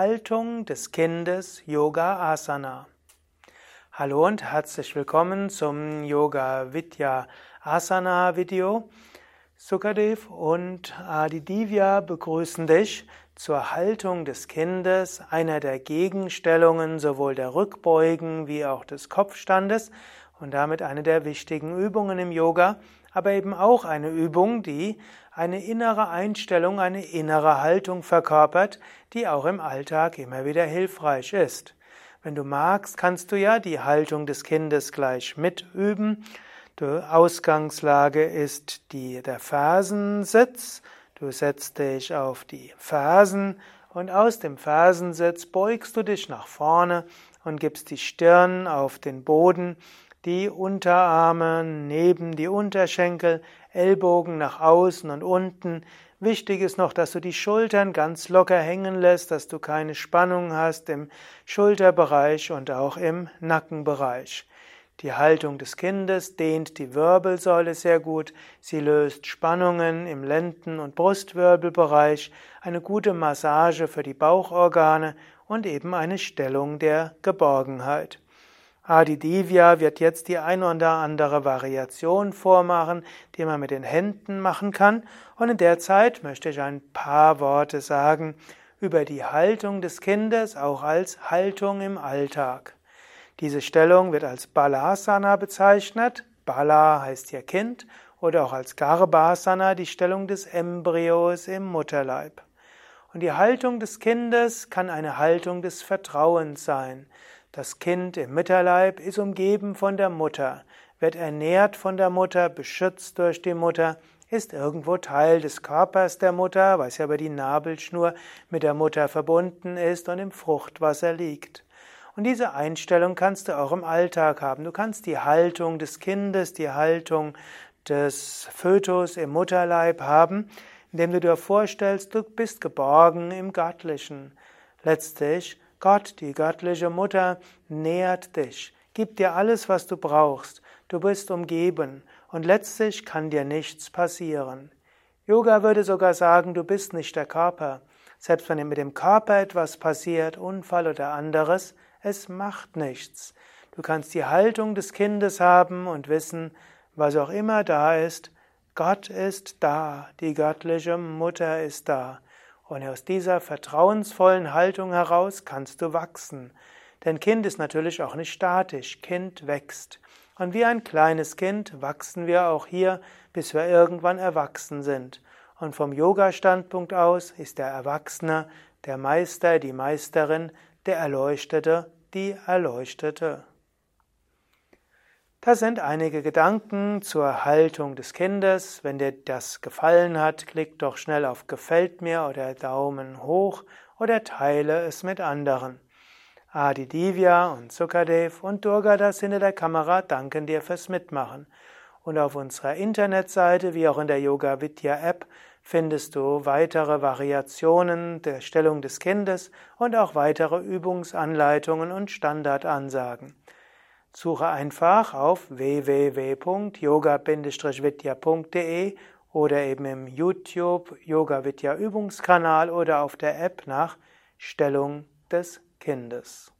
Haltung des Kindes Yoga Asana. Hallo und herzlich willkommen zum Yoga Vidya Asana Video. Sukadev und Adi Divya begrüßen dich zur Haltung des Kindes, einer der Gegenstellungen sowohl der Rückbeugen wie auch des Kopfstandes und damit eine der wichtigen Übungen im Yoga, aber eben auch eine Übung, die eine innere Einstellung, eine innere Haltung verkörpert, die auch im Alltag immer wieder hilfreich ist. Wenn du magst, kannst du ja die Haltung des Kindes gleich mitüben. Die Ausgangslage ist die, der Fersensitz. Du setzt dich auf die Fersen und aus dem Fersensitz beugst du dich nach vorne und gibst die Stirn auf den Boden die Unterarme neben die Unterschenkel, Ellbogen nach außen und unten. Wichtig ist noch, dass du die Schultern ganz locker hängen lässt, dass du keine Spannung hast im Schulterbereich und auch im Nackenbereich. Die Haltung des Kindes dehnt die Wirbelsäule sehr gut. Sie löst Spannungen im Lenden- und Brustwirbelbereich, eine gute Massage für die Bauchorgane und eben eine Stellung der Geborgenheit. Adi Divya wird jetzt die ein oder andere Variation vormachen, die man mit den Händen machen kann. Und in der Zeit möchte ich ein paar Worte sagen über die Haltung des Kindes, auch als Haltung im Alltag. Diese Stellung wird als Balasana bezeichnet. Bala heißt hier Kind oder auch als Garbhasana die Stellung des Embryos im Mutterleib. Und die Haltung des Kindes kann eine Haltung des Vertrauens sein. Das Kind im Mütterleib ist umgeben von der Mutter, wird ernährt von der Mutter, beschützt durch die Mutter, ist irgendwo Teil des Körpers der Mutter, weil es ja über die Nabelschnur mit der Mutter verbunden ist und im Fruchtwasser liegt. Und diese Einstellung kannst du auch im Alltag haben. Du kannst die Haltung des Kindes, die Haltung des Fötus im Mutterleib haben, indem du dir vorstellst, du bist geborgen im Göttlichen. Letztlich Gott, die göttliche Mutter, nährt dich, gibt dir alles, was du brauchst. Du bist umgeben und letztlich kann dir nichts passieren. Yoga würde sogar sagen, du bist nicht der Körper. Selbst wenn mit dem Körper etwas passiert, Unfall oder anderes, es macht nichts. Du kannst die Haltung des Kindes haben und wissen, was auch immer da ist, Gott ist da, die göttliche Mutter ist da. Und aus dieser vertrauensvollen Haltung heraus kannst du wachsen. Denn Kind ist natürlich auch nicht statisch. Kind wächst. Und wie ein kleines Kind wachsen wir auch hier, bis wir irgendwann erwachsen sind. Und vom Yoga-Standpunkt aus ist der Erwachsene der Meister, die Meisterin, der Erleuchtete, die Erleuchtete. Das sind einige Gedanken zur Haltung des Kindes. Wenn dir das gefallen hat, klick doch schnell auf Gefällt mir oder Daumen hoch oder teile es mit anderen. Adi Divya und Sukadev und Durga, das hinter der Kamera, danken dir fürs Mitmachen. Und auf unserer Internetseite wie auch in der Yoga Vidya App findest du weitere Variationen der Stellung des Kindes und auch weitere Übungsanleitungen und Standardansagen. Suche einfach auf www.yoga-vidya.de oder eben im YouTube Yoga Vidya Übungskanal oder auf der App nach Stellung des Kindes.